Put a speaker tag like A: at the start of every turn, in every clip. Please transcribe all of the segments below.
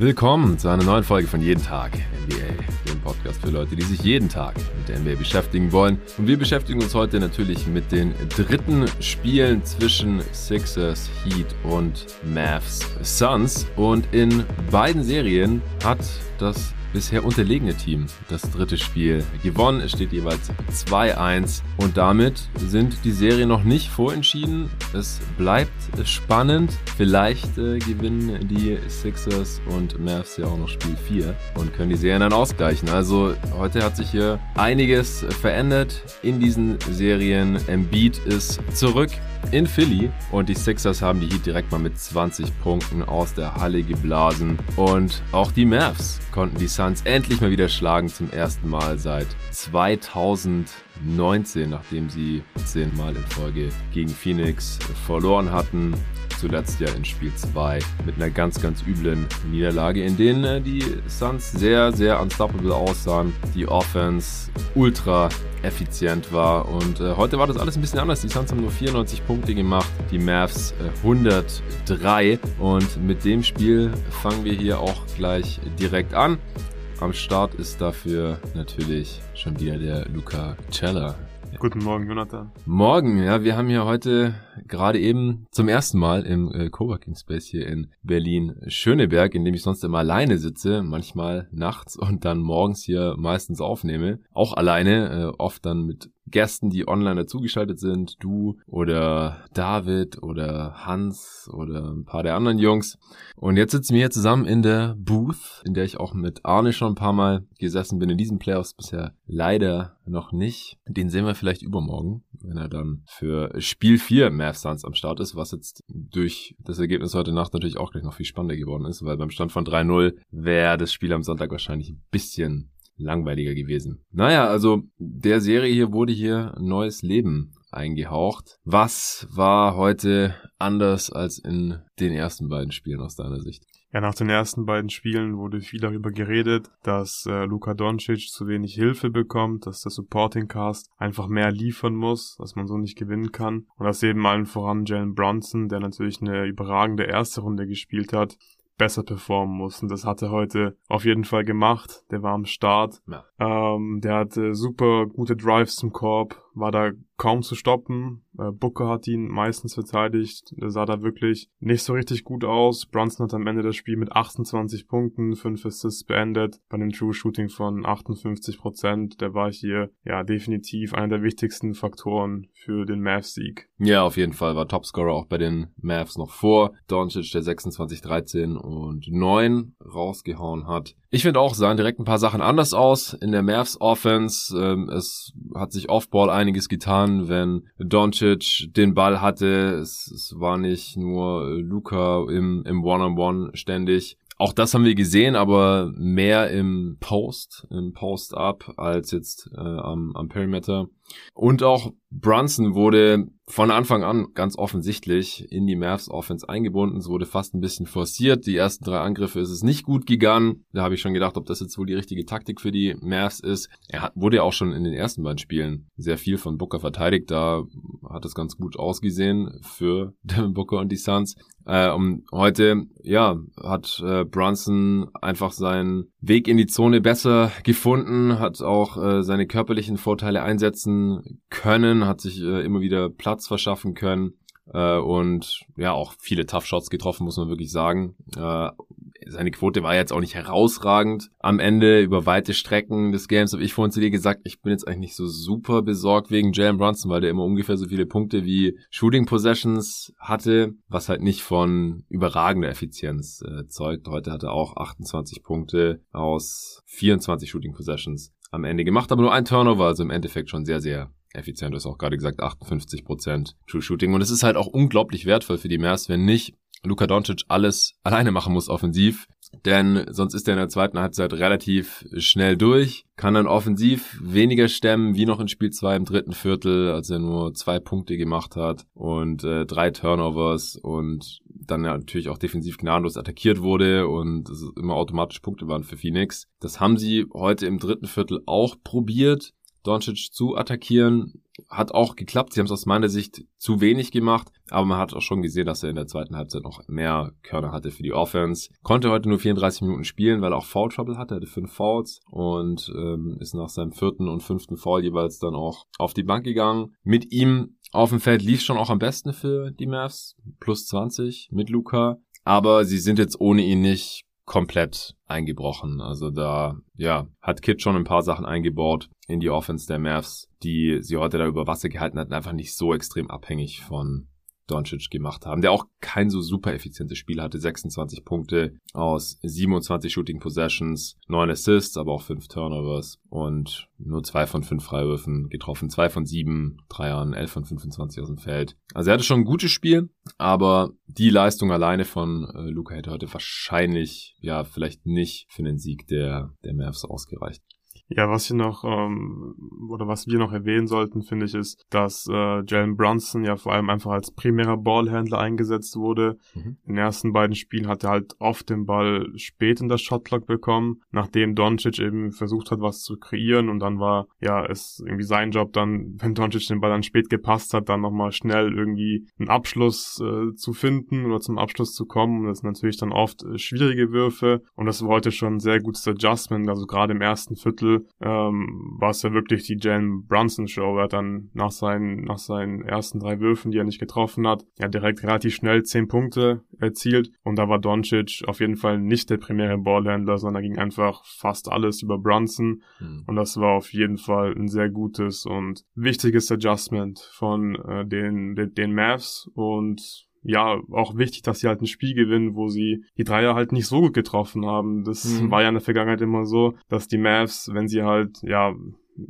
A: Willkommen zu einer neuen Folge von Jeden Tag NBA, dem Podcast für Leute, die sich jeden Tag mit der NBA beschäftigen wollen. Und wir beschäftigen uns heute natürlich mit den dritten Spielen zwischen Sixers, Heat und Mavs Suns. Und in beiden Serien hat das bisher unterlegene Team das dritte Spiel gewonnen. Es steht jeweils 2-1 und damit sind die Serien noch nicht vorentschieden. Es bleibt spannend. Vielleicht äh, gewinnen die Sixers und Mavs ja auch noch Spiel 4 und können die Serien dann ausgleichen. Also heute hat sich hier einiges verändert in diesen Serien. Embiid ist zurück in Philly. Und die Sixers haben die Heat direkt mal mit 20 Punkten aus der Halle geblasen. Und auch die Mavs konnten die Suns endlich mal wieder schlagen zum ersten Mal seit 2019, nachdem sie zehnmal in Folge gegen Phoenix verloren hatten zuletzt ja in Spiel 2 mit einer ganz, ganz üblen Niederlage, in denen äh, die Suns sehr, sehr unstoppable aussahen. Die Offense ultra effizient war und äh, heute war das alles ein bisschen anders. Die Suns haben nur 94 Punkte gemacht, die Mavs äh, 103 und mit dem Spiel fangen wir hier auch gleich direkt an. Am Start ist dafür natürlich schon wieder der Luca Cella.
B: Guten Morgen, Jonathan.
A: Morgen, ja, wir haben hier heute gerade eben zum ersten Mal im äh, Coworking Space hier in Berlin Schöneberg, in dem ich sonst immer alleine sitze, manchmal nachts und dann morgens hier meistens aufnehme, auch alleine, äh, oft dann mit Gästen, die online dazugeschaltet sind, du oder David oder Hans oder ein paar der anderen Jungs. Und jetzt sitzen wir hier zusammen in der Booth, in der ich auch mit Arne schon ein paar Mal gesessen bin in diesen Playoffs bisher leider noch nicht. Den sehen wir vielleicht übermorgen, wenn er dann für Spiel 4 Mavs Suns am Start ist, was jetzt durch das Ergebnis heute Nacht natürlich auch gleich noch viel spannender geworden ist, weil beim Stand von 3-0 wäre das Spiel am Sonntag wahrscheinlich ein bisschen langweiliger gewesen. Naja, also der Serie hier wurde hier neues Leben eingehaucht. Was war heute anders als in den ersten beiden Spielen aus deiner Sicht?
B: Ja, nach den ersten beiden Spielen wurde viel darüber geredet, dass äh, Luka Doncic zu wenig Hilfe bekommt, dass der Supporting Cast einfach mehr liefern muss, dass man so nicht gewinnen kann und dass eben allen voran Jalen Brunson, der natürlich eine überragende erste Runde gespielt hat, besser performen muss. Und das hat er heute auf jeden Fall gemacht. Der war am Start. Ja. Ähm, der hatte super gute Drives zum Korb, war da kaum zu stoppen. Äh, Booker hat ihn meistens verteidigt. Der sah da wirklich nicht so richtig gut aus. Brunson hat am Ende das Spiel mit 28 Punkten, 5 Assists beendet. Bei einem True Shooting von 58 Prozent. Der war hier ja definitiv einer der wichtigsten Faktoren für den Mavs-Sieg.
A: Ja, auf jeden Fall war Topscorer auch bei den Mavs noch vor. Doncic, der 26, 13 und 9 rausgehauen hat. Ich finde auch, sahen direkt ein paar Sachen anders aus in der Mavs Offense. Ähm, es hat sich Offball einiges getan, wenn Doncic den Ball hatte. Es, es war nicht nur Luca im, im One-on-One -on -One ständig. Auch das haben wir gesehen, aber mehr im Post, im Post-Up als jetzt äh, am, am Perimeter. Und auch Brunson wurde von Anfang an ganz offensichtlich in die Mavs Offense eingebunden. Es wurde fast ein bisschen forciert. Die ersten drei Angriffe ist es nicht gut gegangen. Da habe ich schon gedacht, ob das jetzt wohl die richtige Taktik für die Mavs ist. Er hat, wurde ja auch schon in den ersten beiden Spielen sehr viel von Booker verteidigt. Da hat es ganz gut ausgesehen für Devin Booker und die Suns. Äh, und heute, ja, hat äh, Brunson einfach seinen Weg in die Zone besser gefunden, hat auch äh, seine körperlichen Vorteile einsetzen können, hat sich äh, immer wieder Platz verschaffen können äh, und ja, auch viele Tough Shots getroffen, muss man wirklich sagen. Äh, seine Quote war jetzt auch nicht herausragend am Ende über weite Strecken des Games. Habe ich vorhin zu dir gesagt, ich bin jetzt eigentlich nicht so super besorgt wegen Jalen Brunson, weil der immer ungefähr so viele Punkte wie Shooting Possessions hatte, was halt nicht von überragender Effizienz äh, zeugt. Heute hatte er auch 28 Punkte aus 24 Shooting Possessions am Ende gemacht, aber nur ein Turnover, also im Endeffekt schon sehr, sehr effizient. Du hast auch gerade gesagt, 58% True Shooting. Und es ist halt auch unglaublich wertvoll für die Mavs, wenn nicht Luka Doncic alles alleine machen muss offensiv, denn sonst ist er in der zweiten Halbzeit relativ schnell durch, kann dann offensiv weniger stemmen, wie noch in Spiel 2 im dritten Viertel, als er nur zwei Punkte gemacht hat und äh, drei Turnovers und dann ja natürlich auch defensiv gnadenlos attackiert wurde und es immer automatisch Punkte waren für Phoenix. Das haben sie heute im dritten Viertel auch probiert, Doncic zu attackieren. Hat auch geklappt. Sie haben es aus meiner Sicht zu wenig gemacht, aber man hat auch schon gesehen, dass er in der zweiten Halbzeit noch mehr Körner hatte für die Offense. Konnte heute nur 34 Minuten spielen, weil er auch Foul Trouble hatte, er hatte fünf Fouls und ähm, ist nach seinem vierten und fünften Foul jeweils dann auch auf die Bank gegangen. Mit ihm auf dem Feld lief schon auch am besten für die Mavs. Plus 20 mit Luca. Aber sie sind jetzt ohne ihn nicht komplett eingebrochen. Also da, ja, hat Kid schon ein paar Sachen eingebaut in die Offense der Mavs, die sie heute da über Wasser gehalten hatten, einfach nicht so extrem abhängig von Doncic gemacht haben, der auch kein so super effizientes Spiel hatte. 26 Punkte aus 27 Shooting Possessions, 9 Assists, aber auch 5 Turnovers und nur 2 von 5 Freiwürfen getroffen, 2 von 7 Dreiern, 11 von 25 aus dem Feld. Also er hatte schon ein gutes Spiel, aber die Leistung alleine von äh, Luca hätte heute wahrscheinlich, ja, vielleicht nicht für den Sieg der, der Mavs ausgereicht.
B: Ja, was hier noch, ähm, oder was wir noch erwähnen sollten, finde ich, ist, dass äh, Jalen Brunson ja vor allem einfach als primärer Ballhändler eingesetzt wurde. Mhm. In den ersten beiden Spielen hat er halt oft den Ball spät in das Shotclock bekommen, nachdem Doncic eben versucht hat, was zu kreieren und dann war, ja, es irgendwie sein Job dann, wenn Doncic den Ball dann spät gepasst hat, dann nochmal schnell irgendwie einen Abschluss äh, zu finden oder zum Abschluss zu kommen. Und das sind natürlich dann oft äh, schwierige Würfe und das war heute schon ein sehr gutes Adjustment, also gerade im ersten Viertel ähm, war es ja wirklich die Jalen Brunson Show. Er hat dann nach seinen, nach seinen ersten drei Würfen, die er nicht getroffen hat, ja direkt relativ schnell zehn Punkte erzielt. Und da war Doncic auf jeden Fall nicht der primäre Ballhändler, sondern ging einfach fast alles über Brunson. Mhm. Und das war auf jeden Fall ein sehr gutes und wichtiges Adjustment von äh, den, den, den Mavs. Und ja, auch wichtig, dass sie halt ein Spiel gewinnen, wo sie die Dreier halt nicht so gut getroffen haben. Das mhm. war ja in der Vergangenheit immer so, dass die Mavs, wenn sie halt, ja,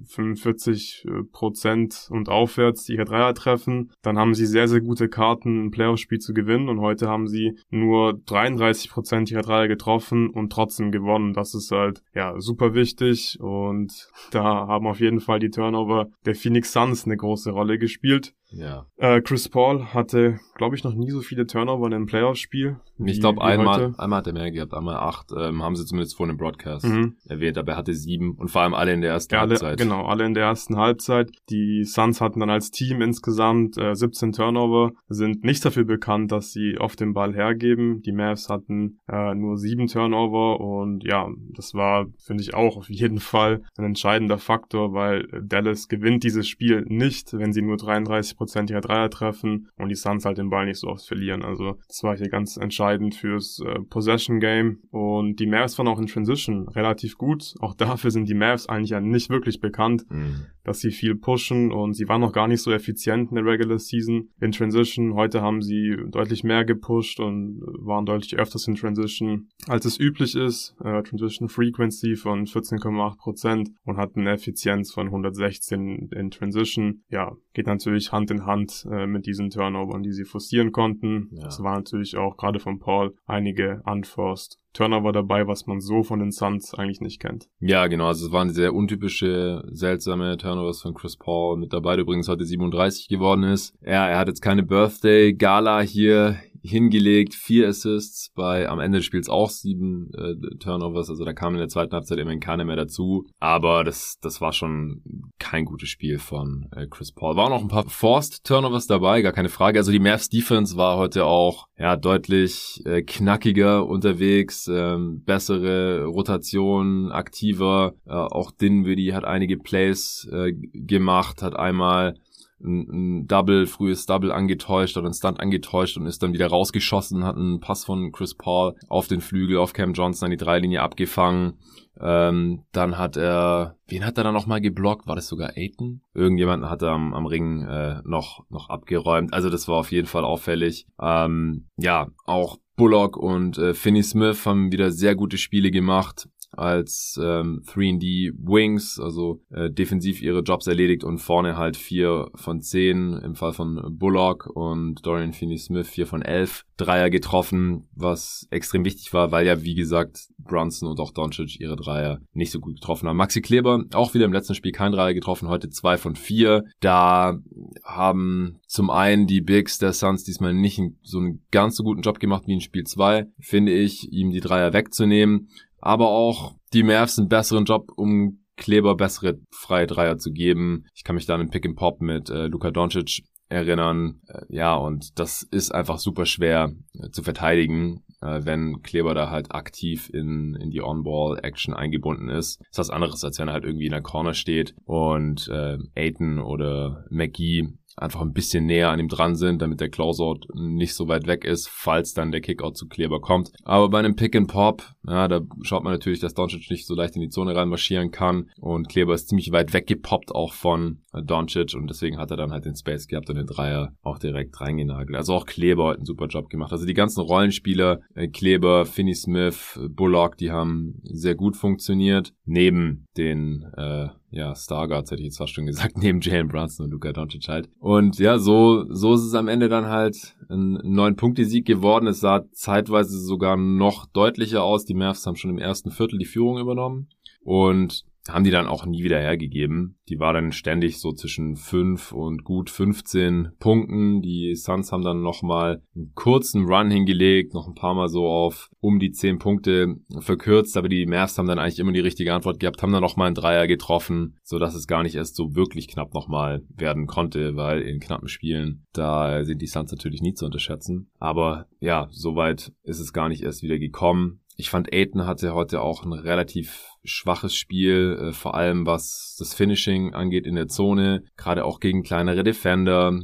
B: 45 äh, Prozent und aufwärts ihre Dreier treffen, dann haben sie sehr, sehr gute Karten, ein Playoff-Spiel zu gewinnen und heute haben sie nur 33 Prozent ihrer Dreier getroffen und trotzdem gewonnen. Das ist halt, ja, super wichtig und da haben auf jeden Fall die Turnover der Phoenix Suns eine große Rolle gespielt.
A: Ja.
B: Äh, Chris Paul hatte, glaube ich, noch nie so viele Turnover in einem Playoff-Spiel.
A: Ich glaube, einmal, einmal hat er mehr gehabt, einmal acht, ähm, haben sie zumindest vor dem Broadcast mhm. erwähnt, aber er hatte sieben und vor allem alle in der ersten
B: alle,
A: Halbzeit.
B: Genau, alle in der ersten Halbzeit. Die Suns hatten dann als Team insgesamt äh, 17 Turnover, sind nicht dafür bekannt, dass sie oft den Ball hergeben. Die Mavs hatten äh, nur sieben Turnover und ja, das war, finde ich, auch auf jeden Fall ein entscheidender Faktor, weil Dallas gewinnt dieses Spiel nicht, wenn sie nur 33 Prozent ihrer Dreier treffen und die Suns halt den Ball nicht so oft verlieren. Also das war hier ganz entscheidend fürs äh, Possession Game und die Mavs waren auch in Transition relativ gut. Auch dafür sind die Mavs eigentlich ja nicht wirklich bekannt, mhm. dass sie viel pushen und sie waren noch gar nicht so effizient in der Regular Season in Transition. Heute haben sie deutlich mehr gepusht und waren deutlich öfters in Transition, als es üblich ist. Äh, Transition Frequency von 14,8 Prozent und hatten eine Effizienz von 116 in Transition. Ja, geht natürlich Hand in Hand äh, mit diesen Turnovern, die sie forcieren konnten. Ja. Es natürlich auch gerade von Paul einige unforced Turnover dabei, was man so von den Suns eigentlich nicht kennt.
A: Ja, genau. Also es waren sehr untypische, seltsame Turnovers von Chris Paul mit dabei, der übrigens heute 37 geworden ist. Ja, er hat jetzt keine Birthday-Gala hier hingelegt, vier Assists, bei am Ende des Spiels auch sieben äh, Turnovers, also da kam in der zweiten Halbzeit immerhin keiner mehr dazu, aber das, das war schon kein gutes Spiel von äh, Chris Paul. War auch ein paar Forced Turnovers dabei, gar keine Frage, also die Mavs Defense war heute auch ja deutlich äh, knackiger unterwegs, ähm, bessere Rotation, aktiver, äh, auch Dinwiddie hat einige Plays äh, gemacht, hat einmal ein, ein Double, frühes Double angetäuscht oder ein Stunt angetäuscht und ist dann wieder rausgeschossen, hat einen Pass von Chris Paul auf den Flügel, auf Cam Johnson an die Dreilinie abgefangen. Ähm, dann hat er, wen hat er dann nochmal geblockt? War das sogar Aiton? Irgendjemanden hat er am, am Ring äh, noch, noch abgeräumt. Also das war auf jeden Fall auffällig. Ähm, ja, auch Bullock und äh, Finney Smith haben wieder sehr gute Spiele gemacht als ähm, 3D Wings, also äh, defensiv ihre Jobs erledigt und vorne halt 4 von 10 im Fall von Bullock und Dorian Finney-Smith 4 von 11 Dreier getroffen, was extrem wichtig war, weil ja wie gesagt Brunson und auch Doncic ihre Dreier nicht so gut getroffen haben. Maxi Kleber auch wieder im letzten Spiel kein Dreier getroffen, heute 2 von 4. Da haben zum einen die Bigs der Suns diesmal nicht so einen ganz so guten Job gemacht wie in Spiel 2, finde ich, ihm die Dreier wegzunehmen aber auch die Mavs einen besseren Job, um Kleber bessere freie Dreier zu geben. Ich kann mich da den Pick and Pop mit äh, Luka Doncic erinnern. Äh, ja, und das ist einfach super schwer äh, zu verteidigen, äh, wenn Kleber da halt aktiv in, in die On-Ball-Action eingebunden ist. ist was anderes, als wenn er halt irgendwie in der Corner steht und äh, Aiton oder McGee einfach ein bisschen näher an ihm dran sind, damit der Closeout nicht so weit weg ist, falls dann der Kickout zu Kleber kommt. Aber bei einem Pick and Pop, ja, da schaut man natürlich, dass Doncic nicht so leicht in die Zone reinmarschieren kann und Kleber ist ziemlich weit weggepoppt auch von Doncic und deswegen hat er dann halt den Space gehabt und den Dreier auch direkt reingenagelt. Also auch Kleber hat einen super Job gemacht. Also die ganzen Rollenspieler, äh, Kleber, Finney Smith, Bullock, die haben sehr gut funktioniert. Neben den äh, ja, Stargards hätte ich jetzt fast schon gesagt, neben Jalen Brunson und Luka Doncic halt. Und ja, so, so ist es am Ende dann halt ein neun Punkte Sieg geworden. Es sah zeitweise sogar noch deutlicher aus. Die Mavs haben schon im ersten Viertel die Führung übernommen. Und haben die dann auch nie wieder hergegeben. Die war dann ständig so zwischen 5 und gut 15 Punkten. Die Suns haben dann nochmal einen kurzen Run hingelegt, noch ein paar Mal so auf um die 10 Punkte verkürzt, aber die Mavs haben dann eigentlich immer die richtige Antwort gehabt, haben dann nochmal einen Dreier getroffen, so dass es gar nicht erst so wirklich knapp nochmal werden konnte, weil in knappen Spielen, da sind die Suns natürlich nie zu unterschätzen. Aber ja, soweit ist es gar nicht erst wieder gekommen. Ich fand, Aiton hatte heute auch ein relativ schwaches Spiel, äh, vor allem was das Finishing angeht in der Zone, gerade auch gegen kleinere Defender.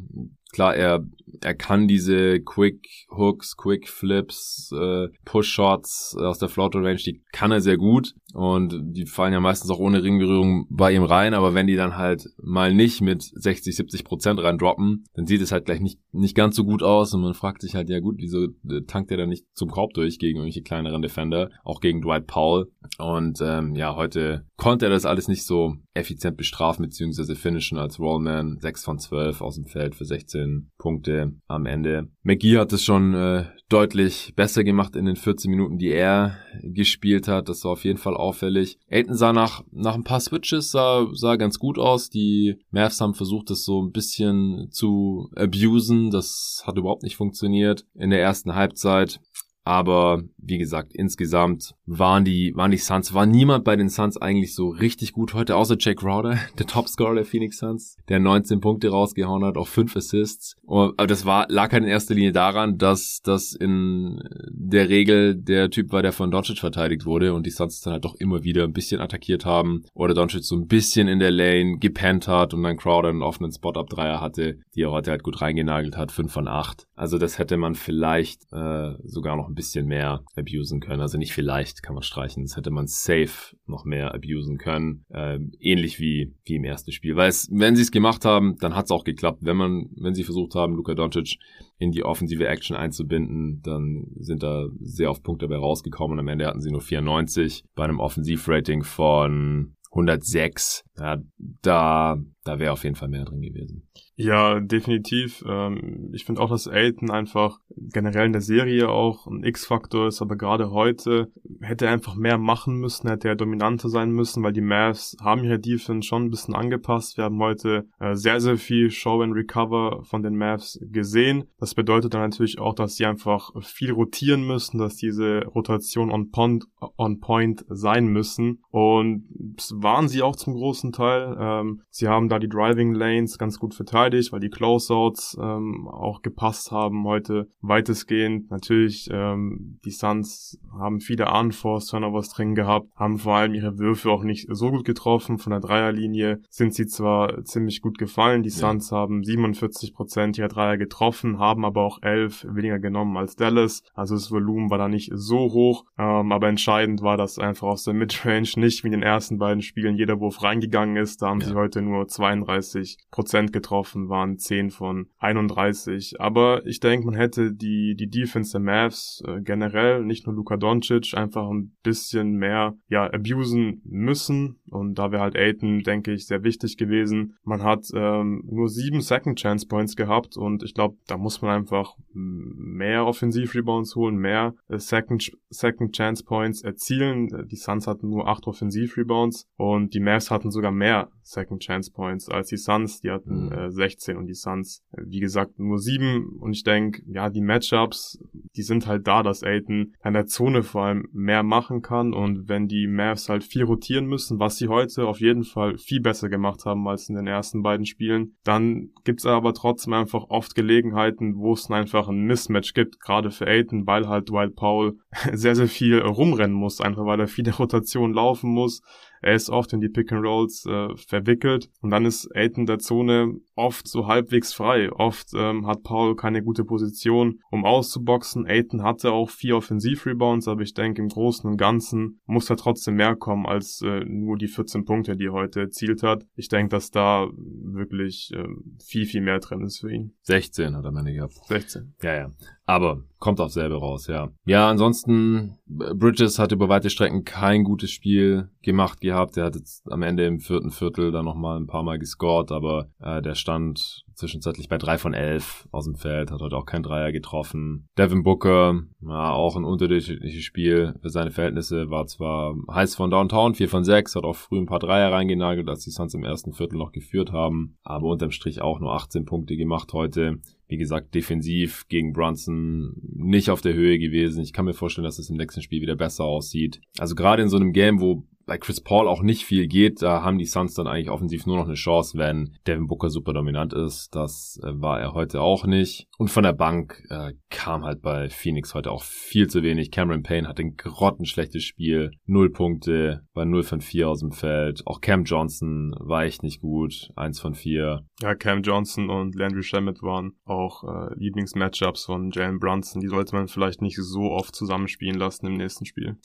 A: Klar, er er kann diese Quick Hooks, Quick Flips, äh, Push Shots aus der Floater Range, die kann er sehr gut und die fallen ja meistens auch ohne Ringberührung bei ihm rein, aber wenn die dann halt mal nicht mit 60, 70 Prozent reindroppen, dann sieht es halt gleich nicht, nicht ganz so gut aus und man fragt sich halt, ja gut, wieso äh, tankt er dann nicht zum Korb durch gegen irgendwelche kleineren Defender, auch gegen Dwight Powell und ähm, ja, heute konnte er das alles nicht so effizient bestrafen bzw. finishen als Rollman, 6 von 12 aus dem Feld für 16 Punkte am Ende. McGee hat es schon äh, deutlich besser gemacht in den 14 Minuten, die er gespielt hat. Das war auf jeden Fall auffällig. Aiden sah nach, nach ein paar Switches, sah, sah ganz gut aus. Die Mavs haben versucht, das so ein bisschen zu abusen. Das hat überhaupt nicht funktioniert in der ersten Halbzeit. Aber wie gesagt, insgesamt waren die, waren die Suns, war niemand bei den Suns eigentlich so richtig gut heute, außer Jake Crowder, der Topscorer der Phoenix Suns, der 19 Punkte rausgehauen hat, auch 5 Assists. Aber das war, lag halt in erster Linie daran, dass das in der Regel der Typ war, der von Doncic verteidigt wurde und die Suns dann halt doch immer wieder ein bisschen attackiert haben oder Doncic so ein bisschen in der Lane gepennt hat und dann Crowder einen offenen Spot-Up-Dreier hatte, die er heute halt gut reingenagelt hat, 5 von 8. Also das hätte man vielleicht äh, sogar noch ein bisschen mehr abusen können. Also nicht vielleicht, kann man streichen. Das hätte man safe noch mehr abusen können. Ähm, ähnlich wie, wie im ersten Spiel. Weil es, wenn sie es gemacht haben, dann hat es auch geklappt. Wenn man, wenn sie versucht haben, Luka Doncic in die offensive Action einzubinden, dann sind da sehr oft Punkte dabei rausgekommen am Ende hatten sie nur 94 bei einem Offensivrating von 106. Ja, da, da wäre auf jeden Fall mehr drin gewesen.
B: Ja, definitiv. Ähm, ich finde auch, dass Aiden einfach generell in der Serie auch ein X-Faktor ist, aber gerade heute hätte er einfach mehr machen müssen, hätte er dominanter sein müssen, weil die Mavs haben ihre Defense schon ein bisschen angepasst. Wir haben heute äh, sehr, sehr viel Show and Recover von den Mavs gesehen. Das bedeutet dann natürlich auch, dass sie einfach viel rotieren müssen, dass diese Rotation on point, on point sein müssen. Und waren sie auch zum großen Teil. Ähm, sie haben da die Driving Lanes ganz gut verteidigt verteidigt, weil die Closeouts ähm, auch gepasst haben heute weitestgehend. Natürlich, ähm, die Suns haben viele Unforced Turnovers drin gehabt, haben vor allem ihre Würfe auch nicht so gut getroffen. Von der Dreierlinie sind sie zwar ziemlich gut gefallen. Die Suns ja. haben 47 Prozent ihrer Dreier getroffen, haben aber auch 11 weniger genommen als Dallas. Also das Volumen war da nicht so hoch. Ähm, aber entscheidend war, dass einfach aus der Midrange nicht wie in den ersten beiden Spielen jeder Wurf reingegangen ist. Da haben ja. sie heute nur 32 Prozent getroffen getroffen, waren 10 von 31. Aber ich denke, man hätte die, die Defense der Mavs äh, generell, nicht nur Luka Doncic, einfach ein bisschen mehr, ja, abusen müssen. Und da wäre halt Aiton, denke ich, sehr wichtig gewesen. Man hat ähm, nur sieben Second Chance Points gehabt und ich glaube, da muss man einfach mehr Offensiv-Rebounds holen, mehr äh, Second, Second Chance Points erzielen. Die Suns hatten nur acht Offensiv-Rebounds und die Mavs hatten sogar mehr Second Chance Points als die Suns. Die hatten mhm. äh, 16 und die Suns, äh, wie gesagt, nur 7. Und ich denke, ja, die Matchups, die sind halt da, dass Aiton in der Zone vor allem mehr machen kann. Und wenn die Mavs halt viel rotieren müssen, was sie heute auf jeden Fall viel besser gemacht haben als in den ersten beiden Spielen. Dann gibt's aber trotzdem einfach oft Gelegenheiten, wo es einfach ein Mismatch gibt, gerade für Aiden, weil halt Dwight Powell sehr, sehr viel rumrennen muss, einfach weil er viele Rotationen laufen muss. Er ist oft in die Pick and Rolls äh, verwickelt und dann ist Aiden der Zone oft so halbwegs frei. Oft ähm, hat Paul keine gute Position, um auszuboxen. Aiden hatte auch vier Offensiv-Rebounds, aber ich denke, im Großen und Ganzen muss er trotzdem mehr kommen als äh, nur die 14 Punkte, die er heute erzielt hat. Ich denke, dass da wirklich äh, viel, viel mehr drin ist für ihn.
A: 16 hat er meine gehabt.
B: 16.
A: Ja, ja. Aber kommt auf selbe raus, ja. Ja, ansonsten, Bridges hat über weite Strecken kein gutes Spiel gemacht gehabt. Er hat jetzt am Ende im vierten Viertel dann nochmal ein paar Mal gescored, aber äh, der stand zwischenzeitlich bei drei von elf aus dem Feld, hat heute auch kein Dreier getroffen. Devin Booker, ja, auch ein unterdurchschnittliches Spiel für seine Verhältnisse, war zwar heiß von Downtown, vier von sechs, hat auch früh ein paar Dreier reingenagelt, als die Suns im ersten Viertel noch geführt haben, aber unterm Strich auch nur 18 Punkte gemacht heute wie gesagt, defensiv gegen Brunson nicht auf der Höhe gewesen. Ich kann mir vorstellen, dass es im nächsten Spiel wieder besser aussieht. Also gerade in so einem Game, wo bei Chris Paul auch nicht viel geht, da haben die Suns dann eigentlich offensiv nur noch eine Chance, wenn Devin Booker super dominant ist. Das äh, war er heute auch nicht. Und von der Bank äh, kam halt bei Phoenix heute auch viel zu wenig. Cameron Payne hat ein grottenschlechtes Spiel. Null Punkte, war 0 von 4 aus dem Feld. Auch Cam Johnson war echt nicht gut. Eins von 4.
B: Ja, Cam Johnson und Landry Shamet waren auch äh, Lieblingsmatchups von Jalen Brunson. Die sollte man vielleicht nicht so oft zusammenspielen lassen im nächsten Spiel.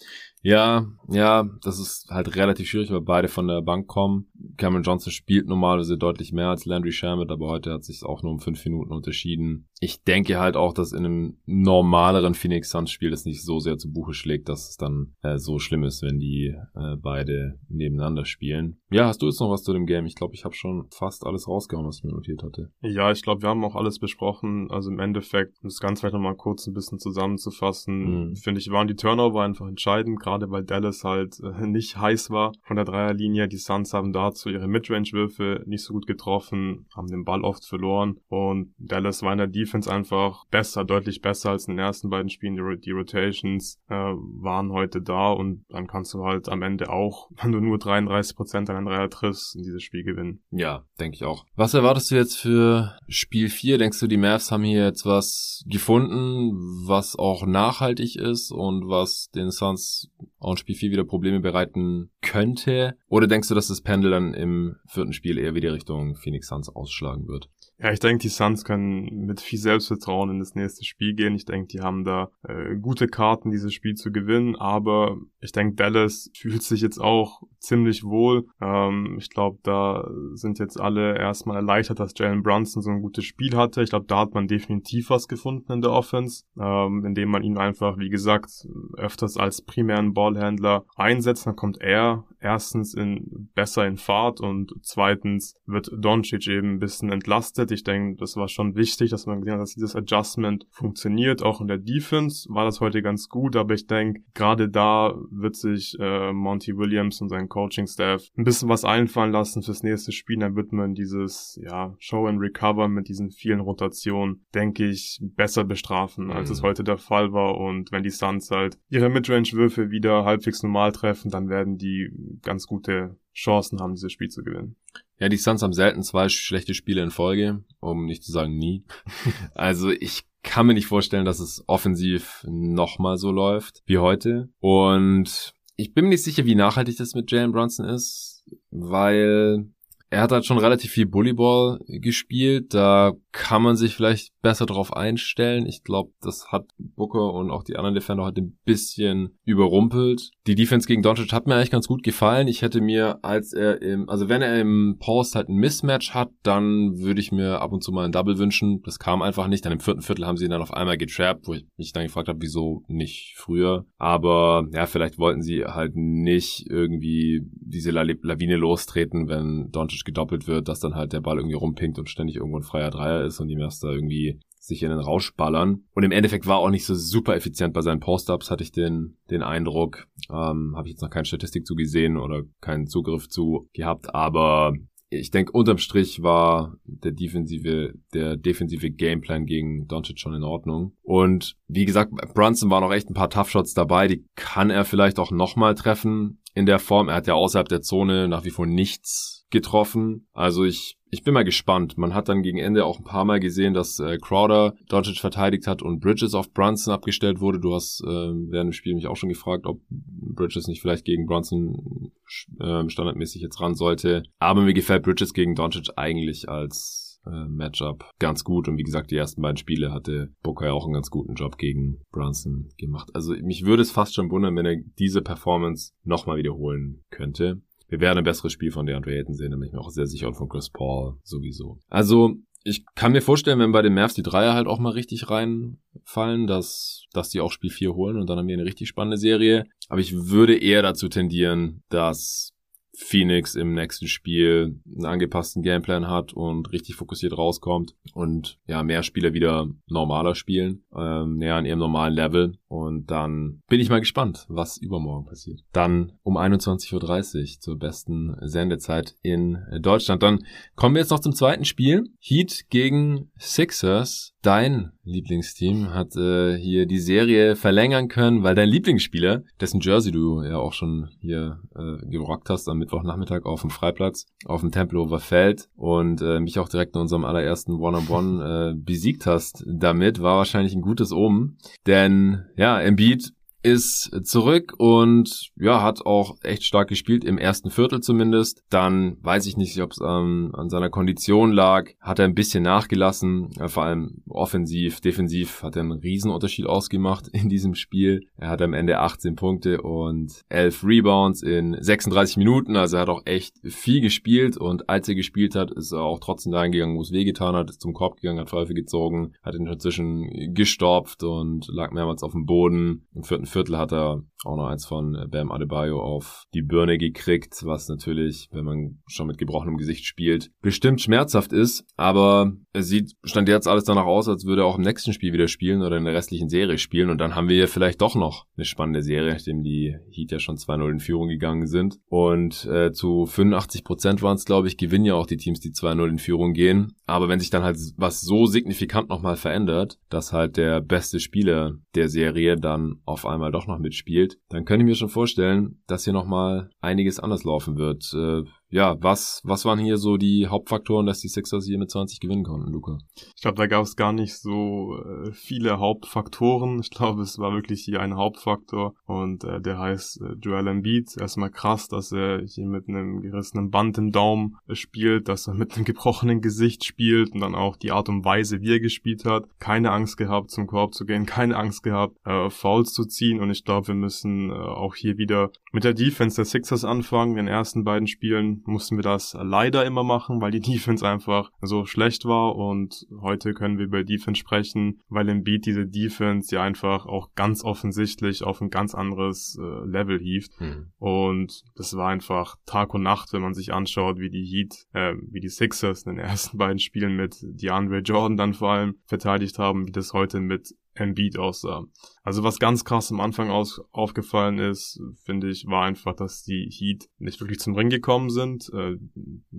A: Ja, ja, das ist halt relativ schwierig, weil beide von der Bank kommen. Cameron Johnson spielt normalerweise deutlich mehr als Landry Shamet, aber heute hat sich auch nur um fünf Minuten unterschieden. Ich denke halt auch, dass in einem normaleren Phoenix Suns Spiel das nicht so sehr zu Buche schlägt, dass es dann äh, so schlimm ist, wenn die äh, beide nebeneinander spielen. Ja, hast du jetzt noch was zu dem Game? Ich glaube, ich habe schon fast alles rausgehauen, was ich mir notiert hatte.
B: Ja, ich glaube, wir haben auch alles besprochen. Also im Endeffekt, um das Ganze vielleicht nochmal kurz ein bisschen zusammenzufassen, mhm. finde ich, waren die Turnover einfach entscheidend gerade weil Dallas halt äh, nicht heiß war von der Dreierlinie. Die Suns haben dazu ihre Midrange-Würfe nicht so gut getroffen, haben den Ball oft verloren und Dallas war in der Defense einfach besser, deutlich besser als in den ersten beiden Spielen. Die, die Rotations äh, waren heute da und dann kannst du halt am Ende auch, wenn du nur 33% an den Dreier triffst, in dieses Spiel gewinnen.
A: Ja, denke ich auch. Was erwartest du jetzt für Spiel 4? Denkst du, die Mavs haben hier jetzt was gefunden, was auch nachhaltig ist und was den Suns auch in Spiel 4 wieder Probleme bereiten könnte? Oder denkst du, dass das Pendel dann im vierten Spiel eher wieder Richtung Phoenix Suns ausschlagen wird?
B: Ja, ich denke, die Suns können mit viel Selbstvertrauen in das nächste Spiel gehen. Ich denke, die haben da äh, gute Karten, dieses Spiel zu gewinnen. Aber ich denke, Dallas fühlt sich jetzt auch ziemlich wohl. Ähm, ich glaube, da sind jetzt alle erstmal erleichtert, dass Jalen Brunson so ein gutes Spiel hatte. Ich glaube, da hat man definitiv was gefunden in der Offense, ähm, indem man ihn einfach, wie gesagt, öfters als primären Ballhändler einsetzt. Dann kommt er erstens in besser in Fahrt und zweitens wird Doncic eben ein bisschen entlastet ich denke, das war schon wichtig, dass man gesehen hat, dass dieses Adjustment funktioniert. Auch in der Defense war das heute ganz gut, aber ich denke, gerade da wird sich äh, Monty Williams und sein Coaching-Staff ein bisschen was einfallen lassen fürs nächste Spiel. Dann wird man dieses ja, Show and Recover mit diesen vielen Rotationen, denke ich, besser bestrafen, als mhm. es heute der Fall war. Und wenn die Suns halt ihre Midrange-Würfe wieder halbwegs normal treffen, dann werden die ganz gute Chancen haben, dieses Spiel zu gewinnen.
A: Ja, die Suns haben selten zwei schlechte Spiele in Folge, um nicht zu sagen nie. also ich kann mir nicht vorstellen, dass es offensiv nochmal so läuft wie heute. Und ich bin mir nicht sicher, wie nachhaltig das mit Jalen Brunson ist, weil er hat halt schon relativ viel Bullyball gespielt. Da kann man sich vielleicht besser drauf einstellen. Ich glaube, das hat Booker und auch die anderen Defender heute ein bisschen überrumpelt. Die Defense gegen Doncic hat mir eigentlich ganz gut gefallen. Ich hätte mir, als er im, also wenn er im Post halt ein Mismatch hat, dann würde ich mir ab und zu mal ein Double wünschen. Das kam einfach nicht. Dann im vierten Viertel haben sie ihn dann auf einmal getrappt, wo ich mich dann gefragt habe, wieso nicht früher. Aber ja, vielleicht wollten sie halt nicht irgendwie diese Lawine lostreten, wenn Doncic gedoppelt wird, dass dann halt der Ball irgendwie rumpinkt und ständig irgendwo ein freier Dreier ist und die Mavs da irgendwie sich in den Rausch ballern. Und im Endeffekt war auch nicht so super effizient bei seinen Post-Ups, hatte ich den, den Eindruck. Ähm, Habe ich jetzt noch keine Statistik zu gesehen oder keinen Zugriff zu gehabt, aber ich denke, unterm Strich war der defensive, der defensive Gameplan gegen Doncic schon in Ordnung. Und wie gesagt, Brunson war noch echt ein paar Tough Shots dabei, die kann er vielleicht auch nochmal treffen in der Form. Er hat ja außerhalb der Zone nach wie vor nichts getroffen. Also ich ich bin mal gespannt. Man hat dann gegen Ende auch ein paar Mal gesehen, dass äh, Crowder Doncic verteidigt hat und Bridges auf Brunson abgestellt wurde. Du hast äh, während dem Spiel mich auch schon gefragt, ob Bridges nicht vielleicht gegen Brunson äh, standardmäßig jetzt ran sollte. Aber mir gefällt Bridges gegen Doncic eigentlich als äh, Matchup ganz gut. Und wie gesagt, die ersten beiden Spiele hatte Booker ja auch einen ganz guten Job gegen Brunson gemacht. Also mich würde es fast schon wundern, wenn er diese Performance nochmal wiederholen könnte wir werden ein besseres Spiel von DeAndre Ayton sehen, da ich mir auch sehr sicher und von Chris Paul sowieso. Also, ich kann mir vorstellen, wenn bei den Mavs die Dreier halt auch mal richtig reinfallen, dass, dass die auch Spiel 4 holen und dann haben wir eine richtig spannende Serie. Aber ich würde eher dazu tendieren, dass Phoenix im nächsten Spiel einen angepassten Gameplan hat und richtig fokussiert rauskommt und ja, mehr Spieler wieder normaler spielen, ähm, näher an ihrem normalen Level. Und dann bin ich mal gespannt, was übermorgen passiert. Dann um 21.30 Uhr zur besten Sendezeit in Deutschland. Dann kommen wir jetzt noch zum zweiten Spiel. Heat gegen Sixers dein Lieblingsteam hat äh, hier die Serie verlängern können, weil dein Lieblingsspieler, dessen Jersey du ja auch schon hier äh, gerockt hast am Mittwochnachmittag auf dem Freiplatz, auf dem Tempelhofer Feld und äh, mich auch direkt in unserem allerersten One-on-One -on -One, äh, besiegt hast damit, war wahrscheinlich ein gutes Omen. Denn ja, Embiid ist zurück und ja, hat auch echt stark gespielt, im ersten Viertel zumindest. Dann weiß ich nicht, ob es ähm, an seiner Kondition lag, hat er ein bisschen nachgelassen, äh, vor allem offensiv, defensiv hat er einen Riesenunterschied ausgemacht in diesem Spiel. Er hat am Ende 18 Punkte und 11 Rebounds in 36 Minuten, also er hat auch echt viel gespielt und als er gespielt hat, ist er auch trotzdem dahin gegangen, wo es wehgetan hat, ist zum Korb gegangen, hat Pfeife gezogen, hat ihn inzwischen gestopft und lag mehrmals auf dem Boden. Im vierten Viertel hat er auch noch eins von äh, Bam Adebayo auf die Birne gekriegt, was natürlich, wenn man schon mit gebrochenem Gesicht spielt, bestimmt schmerzhaft ist. Aber es sieht, stand jetzt alles danach aus, als würde er auch im nächsten Spiel wieder spielen oder in der restlichen Serie spielen. Und dann haben wir hier vielleicht doch noch eine spannende Serie, nachdem die Heat ja schon 2-0 in Führung gegangen sind. Und äh, zu 85 Prozent waren es, glaube ich, gewinnen ja auch die Teams, die 2-0 in Führung gehen. Aber wenn sich dann halt was so signifikant nochmal verändert, dass halt der beste Spieler der Serie dann auf einmal doch noch mitspielt, dann kann ich mir schon vorstellen, dass hier nochmal einiges anders laufen wird. Äh, ja, was, was waren hier so die Hauptfaktoren, dass die Sixers hier mit 20 gewinnen konnten, Luca?
B: Ich glaube, da gab es gar nicht so äh, viele Hauptfaktoren. Ich glaube, es war wirklich hier ein Hauptfaktor und äh, der heißt äh, Joel Embiid. Erstmal krass, dass er hier mit einem gerissenen Band im Daumen äh, spielt, dass er mit einem gebrochenen Gesicht spielt und dann auch die Art und Weise, wie er gespielt hat. Keine Angst gehabt, zum Korb zu gehen, keine Angst gehabt, äh, Fouls zu ziehen und ich glaube, wir müssen äh, auch hier wieder mit der Defense der Sixers anfangen. In den ersten beiden Spielen mussten wir das leider immer machen, weil die Defense einfach so schlecht war und heute können wir über Defense sprechen, weil im Beat diese Defense ja einfach auch ganz offensichtlich auf ein ganz anderes äh, Level hieft mhm. und das war einfach Tag und Nacht, wenn man sich anschaut, wie die Heat, äh, wie die Sixers in den ersten beiden Spielen mit DeAndre Jordan dann vor allem verteidigt haben, wie das heute mit Embiid aussah. Also was ganz krass am Anfang aus, aufgefallen ist, finde ich, war einfach, dass die Heat nicht wirklich zum Ring gekommen sind. Äh,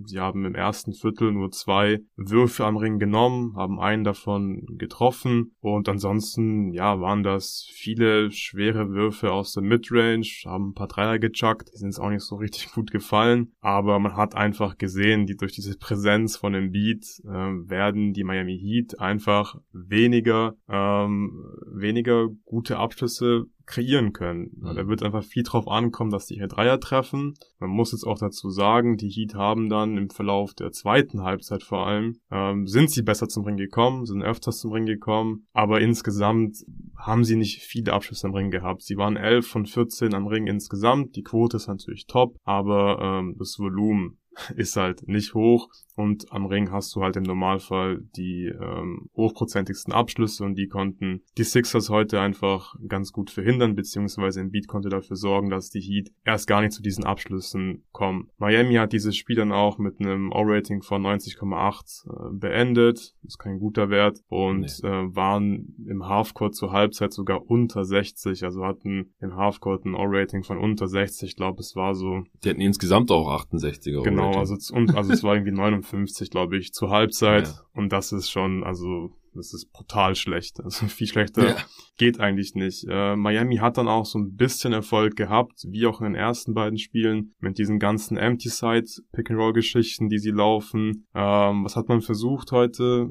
B: sie haben im ersten Viertel nur zwei Würfe am Ring genommen, haben einen davon getroffen und ansonsten, ja, waren das viele schwere Würfe aus der Midrange, haben ein paar Dreier gechuckt, die sind es auch nicht so richtig gut gefallen, aber man hat einfach gesehen, die durch diese Präsenz von Embiid äh, werden die Miami Heat einfach weniger ähm, weniger gute Abschlüsse kreieren können. Mhm. Da wird einfach viel drauf ankommen, dass die hier Dreier treffen. Man muss jetzt auch dazu sagen, die Heat haben dann im Verlauf der zweiten Halbzeit vor allem, ähm, sind sie besser zum Ring gekommen, sind öfters zum Ring gekommen, aber insgesamt haben sie nicht viele Abschlüsse am Ring gehabt. Sie waren 11 von 14 am Ring insgesamt. Die Quote ist natürlich top, aber ähm, das Volumen ist halt nicht hoch und am Ring hast du halt im Normalfall die ähm, hochprozentigsten Abschlüsse und die konnten die Sixers heute einfach ganz gut verhindern, beziehungsweise Embiid konnte dafür sorgen, dass die Heat erst gar nicht zu diesen Abschlüssen kommen. Miami hat dieses Spiel dann auch mit einem O-Rating von 90,8 äh, beendet, ist kein guter Wert und nee. äh, waren im Halfcourt zur Halbzeit sogar unter 60, also hatten im Halfcourt ein O-Rating von unter 60, ich glaube es war so.
A: Die hatten insgesamt auch 68er.
B: Genau, Genau, also, und, also es war irgendwie 59, glaube ich, zur Halbzeit. Ja. Und das ist schon, also das ist brutal schlecht. Also viel schlechter ja. geht eigentlich nicht. Äh, Miami hat dann auch so ein bisschen Erfolg gehabt, wie auch in den ersten beiden Spielen, mit diesen ganzen Empty Side Pick and Roll Geschichten, die sie laufen. Ähm, was hat man versucht heute?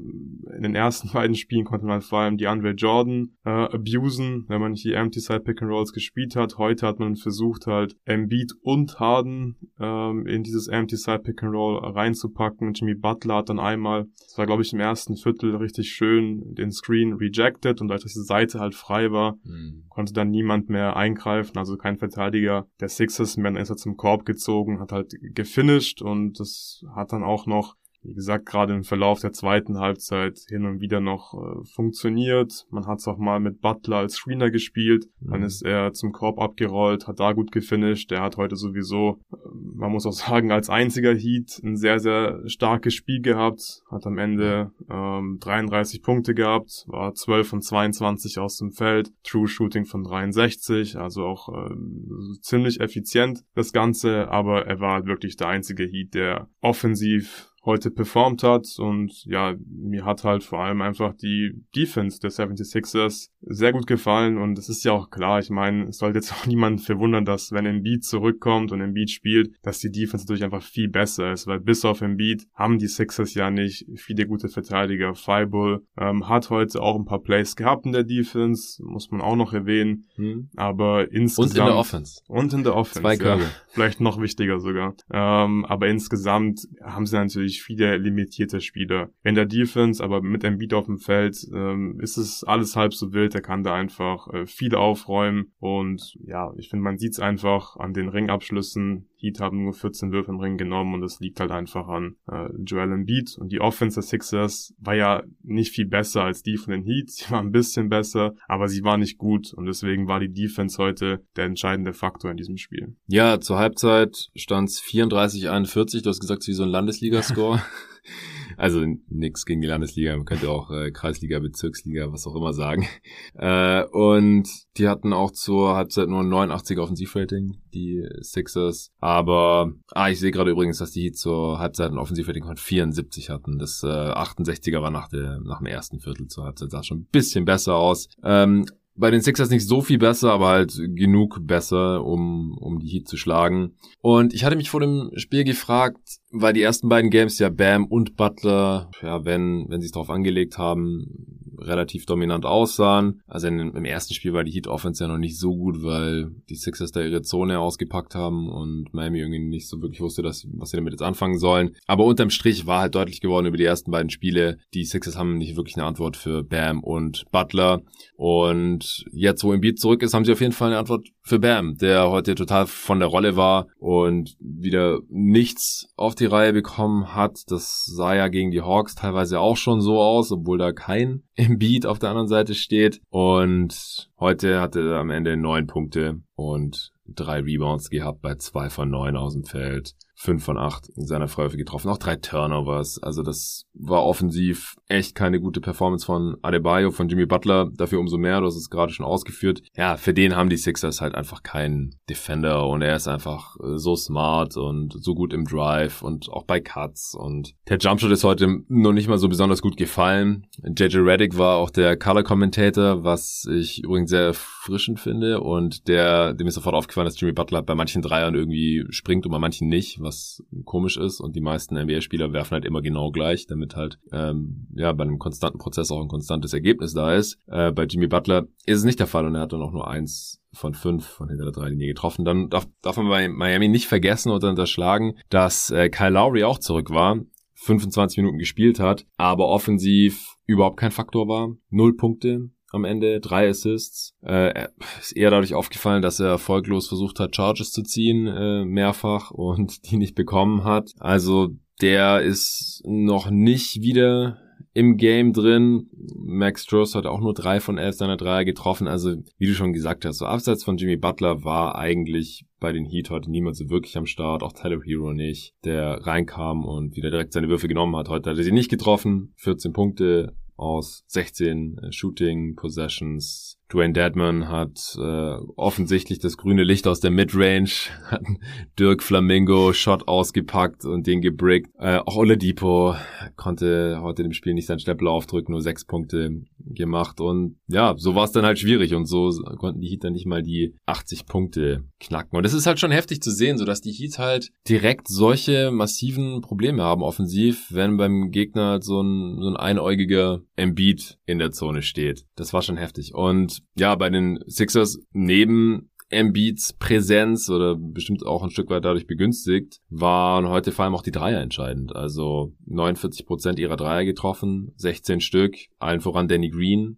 B: In den ersten beiden Spielen konnte man vor allem die Andre Jordan äh, abusen, wenn man nicht die Empty Side Pick and Rolls gespielt hat. Heute hat man versucht halt Embiid und Harden ähm, in dieses Empty Side Pick and Roll reinzupacken. Jimmy Butler hat dann einmal, das war glaube ich im ersten Viertel richtig schön schön den Screen rejected und als diese Seite halt frei war, mhm. konnte dann niemand mehr eingreifen, also kein Verteidiger der Sixers mehr, dann ist er zum Korb gezogen, hat halt gefinisht und das hat dann auch noch wie gesagt, gerade im Verlauf der zweiten Halbzeit hin und wieder noch äh, funktioniert. Man hat es auch mal mit Butler als Screener gespielt. Mhm. Dann ist er zum Korb abgerollt, hat da gut gefinisht. Der hat heute sowieso, äh, man muss auch sagen, als einziger Heat ein sehr, sehr starkes Spiel gehabt. Hat am Ende ähm, 33 Punkte gehabt, war 12 von 22 aus dem Feld. True Shooting von 63, also auch äh, ziemlich effizient das Ganze. Aber er war wirklich der einzige Heat, der offensiv heute performt hat und ja, mir hat halt vor allem einfach die Defense der 76ers sehr gut gefallen und es ist ja auch klar, ich meine, es sollte jetzt auch niemand verwundern, dass wenn Embiid zurückkommt und Embiid spielt, dass die Defense natürlich einfach viel besser ist, weil bis auf Embiid haben die Sixers ja nicht viele gute Verteidiger. Fireball ähm, hat heute auch ein paar Plays gehabt in der Defense, muss man auch noch erwähnen, hm. aber insgesamt...
A: Und in der Offense.
B: Und in der Offense,
A: Zwei Körbe. Ja,
B: vielleicht noch wichtiger sogar. Ähm, aber insgesamt haben sie natürlich natürlich viele limitierte Spieler. In der Defense, aber mit einem Beat auf dem Feld, ähm, ist es alles halb so wild. Er kann da einfach äh, viel aufräumen und ja, ich finde, man sieht es einfach an den Ringabschlüssen. Heat haben nur 14 Würfe im Ring genommen und das liegt halt einfach an äh, Joel Embiid. Und die Offense der Sixers war ja nicht viel besser als die von den Heat. Sie war ein bisschen besser, aber sie war nicht gut und deswegen war die Defense heute der entscheidende Faktor in diesem Spiel.
A: Ja, zur Halbzeit stand es 34-41. Du hast gesagt, es ist wie so ein Landesliga-Score. Also nix gegen die Landesliga, man könnte auch äh, Kreisliga, Bezirksliga, was auch immer sagen. Äh, und die hatten auch zur Halbzeit nur ein 89er Offensivrating, die Sixers. Aber, ah, ich sehe gerade übrigens, dass die zur Halbzeit ein Offensivrating von 74 hatten. Das äh, 68er war nach, der, nach dem ersten Viertel zur Halbzeit, sah schon ein bisschen besser aus. Ähm, bei den Sixers nicht so viel besser, aber halt genug besser, um, um die Heat zu schlagen. Und ich hatte mich vor dem Spiel gefragt, weil die ersten beiden Games ja Bam und Butler, ja, wenn, wenn sie es darauf angelegt haben, relativ dominant aussahen. Also in, im ersten Spiel war die Heat Offense ja noch nicht so gut, weil die Sixers da ihre Zone ausgepackt haben und Miami irgendwie nicht so wirklich wusste, dass, was sie damit jetzt anfangen sollen. Aber unterm Strich war halt deutlich geworden über die ersten beiden Spiele. Die Sixers haben nicht wirklich eine Antwort für Bam und Butler. Und jetzt, wo Embiid zurück ist, haben sie auf jeden Fall eine Antwort für Bam, der heute total von der Rolle war und wieder nichts auf die Reihe bekommen hat. Das sah ja gegen die Hawks teilweise auch schon so aus, obwohl da kein Embiid auf der anderen Seite steht. Und heute hatte er am Ende neun Punkte und drei Rebounds gehabt bei zwei von neun aus dem Feld. 5 von 8 in seiner Freiwürfe getroffen, auch drei Turnovers. Also das war offensiv echt keine gute Performance von Adebayo, von Jimmy Butler. Dafür umso mehr, du hast es gerade schon ausgeführt. Ja, für den haben die Sixers halt einfach keinen Defender und er ist einfach äh, so smart und so gut im Drive und auch bei Cuts und der Jumpshot ist heute noch nicht mal so besonders gut gefallen. JJ Reddick war auch der Color Commentator, was ich übrigens sehr erfrischend finde und der, dem ist sofort aufgefallen, dass Jimmy Butler bei manchen Dreiern irgendwie springt und bei manchen nicht, was was komisch ist und die meisten NBA-Spieler werfen halt immer genau gleich, damit halt ähm, ja bei einem konstanten Prozess auch ein konstantes Ergebnis da ist. Äh, bei Jimmy Butler ist es nicht der Fall und er hat dann auch nur eins von fünf von hinter der Dreilinie getroffen. Dann darf, darf man bei Miami nicht vergessen oder unterschlagen, dass äh, Kyle Lowry auch zurück war, 25 Minuten gespielt hat, aber offensiv überhaupt kein Faktor war. Null Punkte, am Ende, drei Assists. Äh, ist eher dadurch aufgefallen, dass er erfolglos versucht hat, Charges zu ziehen, äh, mehrfach und die nicht bekommen hat. Also der ist noch nicht wieder im Game drin. Max Stross hat auch nur drei von elf seiner Dreier getroffen. Also, wie du schon gesagt hast, so abseits von Jimmy Butler war eigentlich bei den Heat heute niemand so wirklich am Start, auch Tyler Hero nicht, der reinkam und wieder direkt seine Würfe genommen hat. Heute hat er sie nicht getroffen, 14 Punkte, aus 16 äh, Shooting Possessions, Dwayne Deadman hat äh, offensichtlich das grüne Licht aus der Midrange, hat Dirk Flamingo Shot ausgepackt und den gebrickt. Äh, auch Oladipo konnte heute dem Spiel nicht seinen Stempel aufdrücken, nur sechs Punkte gemacht und ja, so war es dann halt schwierig und so konnten die Heat dann nicht mal die 80 Punkte knacken. Und es ist halt schon heftig zu sehen, so dass die Heat halt direkt solche massiven Probleme haben offensiv, wenn beim Gegner so ein, so ein einäugiger Embiid in der Zone steht. Das war schon heftig. Und ja, bei den Sixers neben Embiids Präsenz oder bestimmt auch ein Stück weit dadurch begünstigt, waren heute vor allem auch die Dreier entscheidend. Also 49 Prozent ihrer Dreier getroffen, 16 Stück, allen voran Danny Green,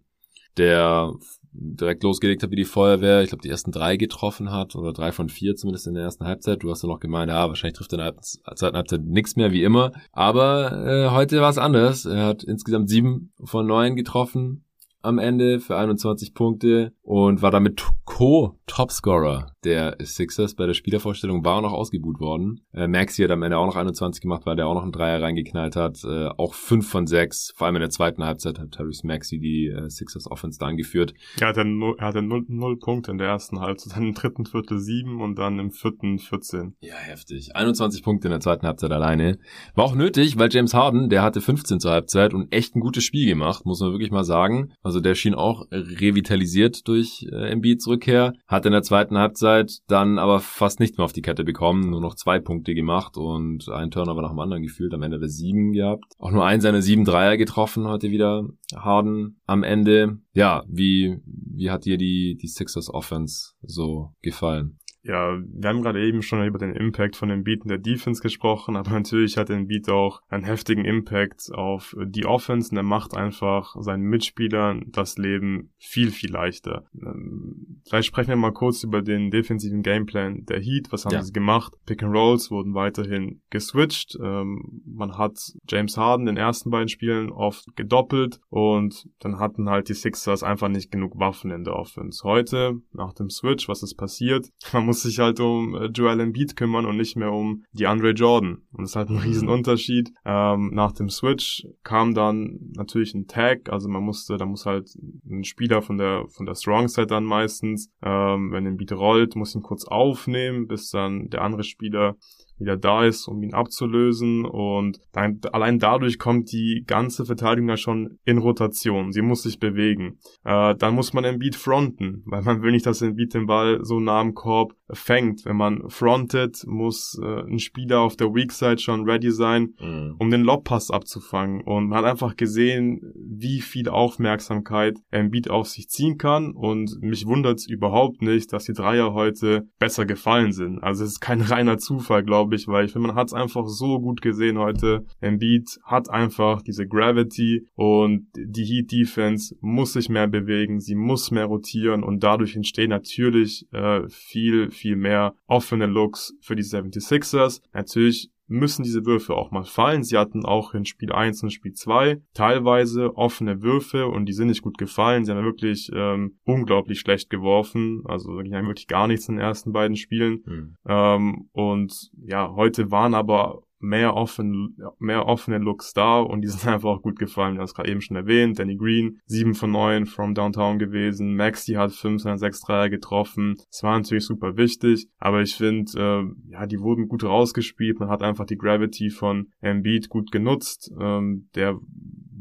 A: der direkt losgelegt hat wie die Feuerwehr. Ich glaube, die ersten drei getroffen hat oder drei von vier zumindest in der ersten Halbzeit. Du hast ja noch gemeint, ja, wahrscheinlich trifft er in der zweiten Halbzeit nichts mehr wie immer. Aber äh, heute war es anders. Er hat insgesamt sieben von neun getroffen am Ende für 21 Punkte und war damit Co-Topscorer der Sixers bei der Spielervorstellung, war auch noch ausgebuht worden. Äh, Maxi hat am Ende auch noch 21 gemacht, weil der auch noch einen Dreier reingeknallt hat. Äh, auch 5 von 6, vor allem in der zweiten Halbzeit hat Tyrese Maxi die äh, Sixers Offense da angeführt.
B: Ja, er hatte, null, er hatte null, null Punkte in der ersten Halbzeit, dann im dritten Viertel 7 und dann im vierten 14.
A: Ja, heftig. 21 Punkte in der zweiten Halbzeit alleine. War auch nötig, weil James Harden, der hatte 15 zur Halbzeit und echt ein gutes Spiel gemacht, muss man wirklich mal sagen. Also der schien auch revitalisiert durch äh, Embiids Rückkehr, hat in der zweiten Halbzeit dann aber fast nicht mehr auf die Kette bekommen, nur noch zwei Punkte gemacht und ein Turnover nach dem anderen gefühlt, am Ende der sieben gehabt. Auch nur einen seiner sieben Dreier getroffen heute wieder Harden am Ende. Ja, wie, wie hat dir die, die Sixers Offense so gefallen?
B: Ja, wir haben gerade eben schon über den Impact von dem Beat in der Defense gesprochen, aber natürlich hat den Beat auch einen heftigen Impact auf die Offense und er macht einfach seinen Mitspielern das Leben viel, viel leichter. Ähm, vielleicht sprechen wir mal kurz über den defensiven Gameplan der Heat. Was haben ja. sie gemacht? Pick and Rolls wurden weiterhin geswitcht. Ähm, man hat James Harden in den ersten beiden Spielen oft gedoppelt und dann hatten halt die Sixers einfach nicht genug Waffen in der Offense. Heute, nach dem Switch, was ist passiert? Man muss muss sich halt um äh, Joel Embiid kümmern und nicht mehr um die Andre Jordan. Und das ist halt ein mhm. Riesenunterschied. Ähm, nach dem Switch kam dann natürlich ein Tag, also man musste, da muss halt ein Spieler von der von der Strong Set dann meistens, ähm, wenn Embiid rollt, muss ihn kurz aufnehmen, bis dann der andere Spieler wieder da ist, um ihn abzulösen. Und dann, allein dadurch kommt die ganze Verteidigung ja schon in Rotation. Sie muss sich bewegen. Äh, dann muss man Embiid fronten, weil man will nicht, dass Embiid den Ball so nah am Korb fängt. Wenn man frontet, muss äh, ein Spieler auf der Weak Side schon ready sein, mhm. um den Lobpass abzufangen. Und man hat einfach gesehen, wie viel Aufmerksamkeit Embiid auf sich ziehen kann. Und mich wundert es überhaupt nicht, dass die Dreier heute besser gefallen sind. Also es ist kein reiner Zufall, glaube glaube ich, weil ich finde, man hat es einfach so gut gesehen heute. Embiid hat einfach diese Gravity und die Heat Defense muss sich mehr bewegen, sie muss mehr rotieren und dadurch entstehen natürlich äh, viel, viel mehr offene Looks für die 76ers. Natürlich müssen diese Würfe auch mal fallen. Sie hatten auch in Spiel 1 und Spiel 2 teilweise offene Würfe und die sind nicht gut gefallen. Sie haben wirklich ähm, unglaublich schlecht geworfen. Also haben wirklich gar nichts in den ersten beiden Spielen. Mhm. Ähm, und ja, heute waren aber mehr offen, mehr offene Looks da und die sind einfach auch gut gefallen. Wir haben es gerade eben schon erwähnt. Danny Green, 7 von 9 from Downtown gewesen. Maxi hat 5 seiner 6 Dreier getroffen. Das war natürlich super wichtig, aber ich finde, äh, ja, die wurden gut rausgespielt. Man hat einfach die Gravity von Embiid gut genutzt. Ähm, der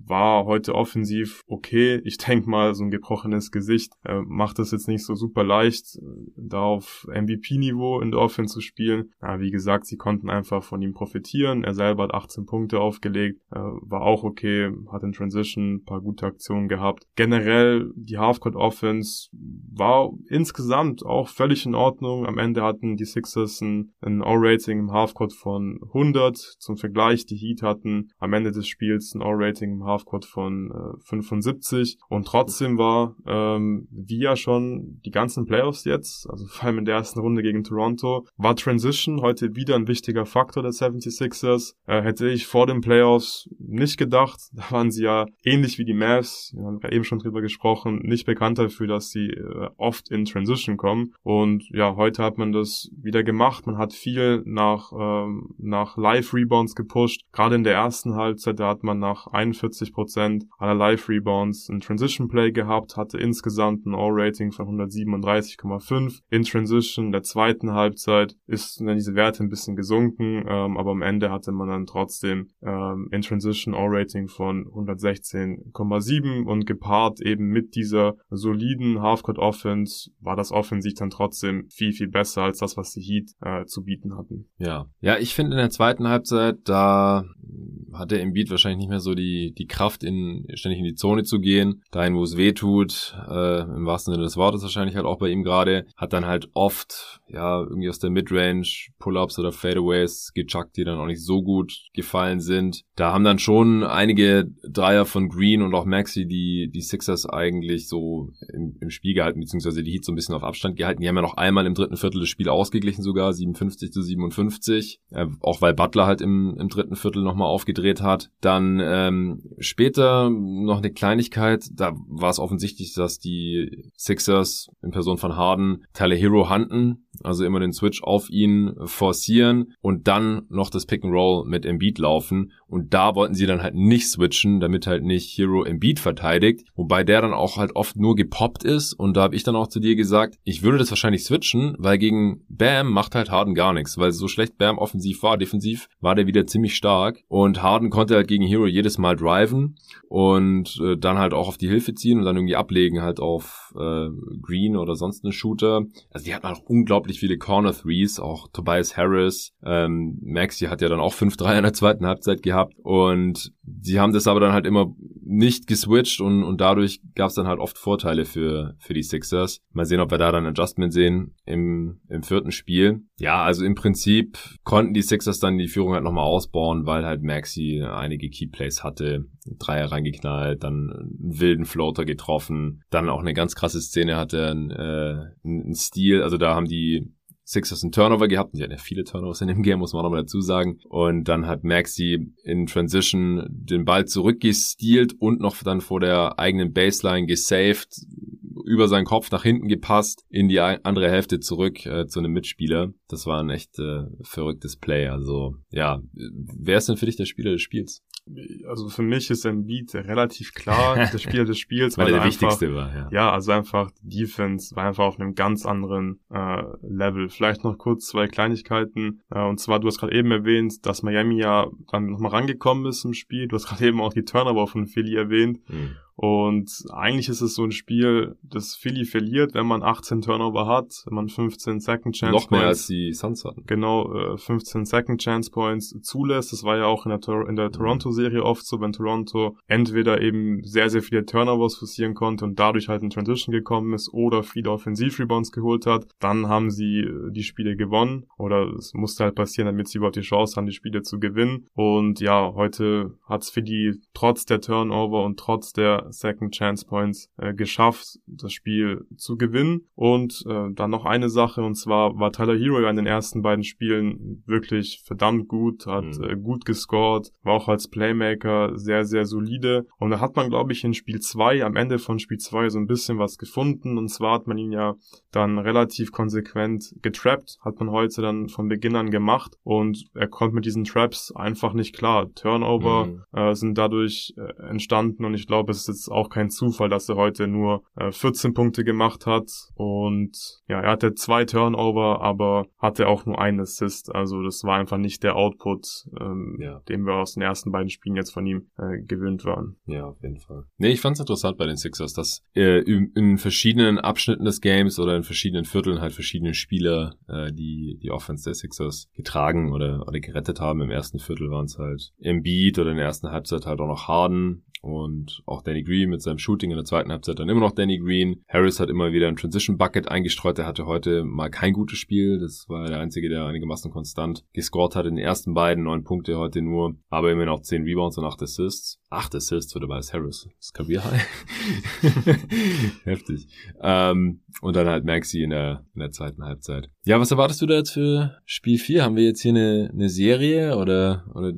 B: war heute offensiv okay. Ich denke mal, so ein gebrochenes Gesicht äh, macht es jetzt nicht so super leicht, äh, da auf MVP-Niveau in der Offense zu spielen. Aber wie gesagt, sie konnten einfach von ihm profitieren. Er selber hat 18 Punkte aufgelegt, äh, war auch okay, hat in Transition ein paar gute Aktionen gehabt. Generell die Halfcourt Offense war insgesamt auch völlig in Ordnung. Am Ende hatten die Sixers ein, ein O-Rating im Halfcourt von 100. Zum Vergleich, die Heat hatten am Ende des Spiels ein O-Rating im Halfcourt Halfcourt von äh, 75 und trotzdem war ähm, wie ja schon die ganzen Playoffs jetzt, also vor allem in der ersten Runde gegen Toronto, war Transition heute wieder ein wichtiger Faktor der 76ers. Äh, hätte ich vor den Playoffs nicht gedacht. Da waren sie ja ähnlich wie die Mavs, wir haben ja eben schon drüber gesprochen, nicht bekannt dafür, dass sie äh, oft in Transition kommen. Und ja, heute hat man das wieder gemacht. Man hat viel nach, ähm, nach Live-Rebounds gepusht. Gerade in der ersten Halbzeit, da hat man nach 41 50% aller Live-Rebounds in Transition Play gehabt, hatte insgesamt ein All-Rating von 137,5. In Transition der zweiten Halbzeit ist dann diese Werte ein bisschen gesunken, ähm, aber am Ende hatte man dann trotzdem ähm, in Transition All-Rating von 116,7 und gepaart eben mit dieser soliden Halfcourt Offense war das offensiv dann trotzdem viel, viel besser als das, was die Heat äh, zu bieten hatten.
A: Ja, ja, ich finde in der zweiten Halbzeit, da hat der Embiid wahrscheinlich nicht mehr so die, die Kraft, in, ständig in die Zone zu gehen, dahin, wo es weh tut, äh, im wahrsten Sinne des Wortes wahrscheinlich halt auch bei ihm gerade, hat dann halt oft, ja, irgendwie aus der Midrange Pull-Ups oder Fadeaways gechuckt, die dann auch nicht so gut gefallen sind. Da haben dann schon einige Dreier von Green und auch Maxi, die, die Sixers eigentlich so im, im Spiel gehalten, beziehungsweise die Heat so ein bisschen auf Abstand gehalten. Die haben ja noch einmal im dritten Viertel das Spiel ausgeglichen sogar, 57 zu 57, äh, auch weil Butler halt im, im dritten Viertel nochmal aufgedreht hat. Dann ähm, später noch eine Kleinigkeit, da war es offensichtlich, dass die Sixers in Person von Harden Tyler Hero hunten, also immer den Switch auf ihn forcieren und dann noch das Pick and Roll mit Embiid laufen. Und da wollten sie dann halt nicht switchen, damit halt nicht Hero Embiid verteidigt, wobei der dann auch halt oft nur gepoppt ist. Und da habe ich dann auch zu dir gesagt, ich würde das wahrscheinlich switchen, weil gegen Bam macht halt Harden gar nichts, weil so schlecht Bam offensiv war, defensiv war der wieder ziemlich stark. Und Harden konnte halt gegen Hero jedes Mal driven und äh, dann halt auch auf die Hilfe ziehen und dann irgendwie ablegen halt auf äh, Green oder sonst einen Shooter. Also die hatten auch unglaublich viele Corner Threes, auch Tobias Harris, ähm, Maxi hat ja dann auch 5-3 in der zweiten Halbzeit gehabt und sie haben das aber dann halt immer nicht geswitcht und, und dadurch gab es dann halt oft Vorteile für, für die Sixers. Mal sehen, ob wir da dann Adjustment sehen im, im vierten Spiel. Ja, also im Prinzip konnten die Sixers dann die Führung halt nochmal ausbauen, weil halt Maxi einige Keyplays hatte, Dreier reingeknallt, dann einen wilden Floater getroffen, dann auch eine ganz krasse Szene hatte, ein, äh, ein Stil, also da haben die Sixers einen Turnover gehabt. Die hatten ja viele Turnovers in dem Game, muss man nochmal dazu sagen. Und dann hat Maxi in Transition den Ball zurückgestealt und noch dann vor der eigenen Baseline gesaved, über seinen Kopf nach hinten gepasst, in die andere Hälfte zurück äh, zu einem Mitspieler. Das war ein echt äh, verrücktes Play. Also ja, wer ist denn für dich der Spieler des Spiels?
B: Also für mich ist Embiid relativ klar der Spieler des Spiels,
A: weil,
B: weil
A: er der
B: einfach,
A: wichtigste war. Ja.
B: ja, also einfach die Defense war einfach auf einem ganz anderen äh, Level. Vielleicht noch kurz zwei Kleinigkeiten. Äh, und zwar, du hast gerade eben erwähnt, dass Miami ja dann nochmal rangekommen ist im Spiel. Du hast gerade eben auch die Turnover von Philly erwähnt. Hm. Und eigentlich ist es so ein Spiel, das Philly verliert, wenn man 18 Turnover hat, wenn man 15 Second Chance
A: Noch Points. mehr als die Suns hatten.
B: Genau, 15 äh, Second Chance Points zulässt. Das war ja auch in der, Tor in der mhm. Toronto-Serie oft so, wenn Toronto entweder eben sehr, sehr viele Turnovers forcieren konnte und dadurch halt in Transition gekommen ist oder viele Offensiv-Rebounds geholt hat, dann haben sie äh, die Spiele gewonnen oder es musste halt passieren, damit sie überhaupt die Chance haben, die Spiele zu gewinnen. Und ja, heute hat es Philly trotz der Turnover und trotz der Second Chance Points äh, geschafft, das Spiel zu gewinnen. Und äh, dann noch eine Sache, und zwar war Tyler Hero ja in den ersten beiden Spielen wirklich verdammt gut, hat mhm. äh, gut gescored, war auch als Playmaker sehr, sehr solide. Und da hat man, glaube ich, in Spiel 2, am Ende von Spiel 2 so ein bisschen was gefunden. Und zwar hat man ihn ja dann relativ konsequent getrappt, hat man heute dann von Beginn an gemacht. Und er konnte mit diesen Traps einfach nicht klar. Turnover mhm. äh, sind dadurch äh, entstanden und ich glaube, es ist jetzt auch kein Zufall, dass er heute nur äh, 14 Punkte gemacht hat und ja, er hatte zwei Turnover, aber hatte auch nur einen Assist. Also das war einfach nicht der Output, ähm, ja. den wir aus den ersten beiden Spielen jetzt von ihm äh, gewöhnt waren.
A: Ja, auf jeden Fall. Nee, ich fand's interessant bei den Sixers, dass äh, in, in verschiedenen Abschnitten des Games oder in verschiedenen Vierteln halt verschiedene Spieler äh, die die Offense der Sixers getragen oder, oder gerettet haben. Im ersten Viertel waren es halt Embiid oder in der ersten Halbzeit halt auch noch Harden und auch Danny Green mit seinem Shooting in der zweiten Halbzeit dann immer noch Danny Green. Harris hat immer wieder ein Transition Bucket eingestreut. Er hatte heute mal kein gutes Spiel. Das war der einzige, der einigermaßen konstant gescored hat in den ersten beiden. Neun Punkte heute nur, aber immer noch zehn Rebounds und acht Assists. Acht Assists für Tobias Harris. Das ist Career High. Heftig. Ähm, und dann halt Maxi in der, in der zweiten Halbzeit. Ja, was erwartest du da jetzt für Spiel 4? Haben wir jetzt hier eine, eine Serie oder, oder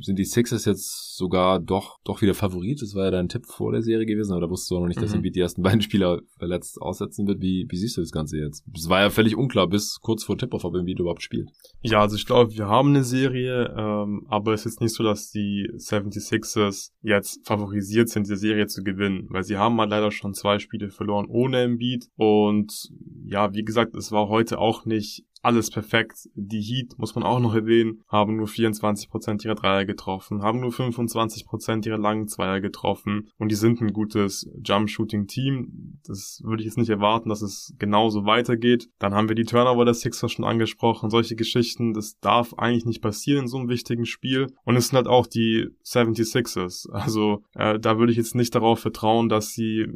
A: sind die Sixers jetzt sogar doch, doch wieder Favorit. Das war ja dein Tipp vor der Serie gewesen, aber da wusstest du auch noch nicht, dass mhm. die ersten beiden Spieler verletzt aussetzen wird. Wie, wie siehst du das Ganze jetzt? Es war ja völlig unklar bis kurz vor Tip-Off, ob Embiid überhaupt spielt.
B: Ja, also ich glaube, wir haben eine Serie, ähm, aber es ist jetzt nicht so, dass die 76ers jetzt favorisiert sind, diese Serie zu gewinnen, weil sie haben mal leider schon zwei Spiele verloren ohne Embiid. Und ja, wie gesagt, es war heute auch nicht alles perfekt. Die Heat, muss man auch noch erwähnen, haben nur 24% ihrer Dreier getroffen, haben nur 25% ihrer langen Zweier getroffen und die sind ein gutes Jump-Shooting-Team. Das würde ich jetzt nicht erwarten, dass es genauso weitergeht. Dann haben wir die Turnover der Sixers schon angesprochen, solche Geschichten, das darf eigentlich nicht passieren in so einem wichtigen Spiel. Und es sind halt auch die 76ers. Also äh, da würde ich jetzt nicht darauf vertrauen, dass sie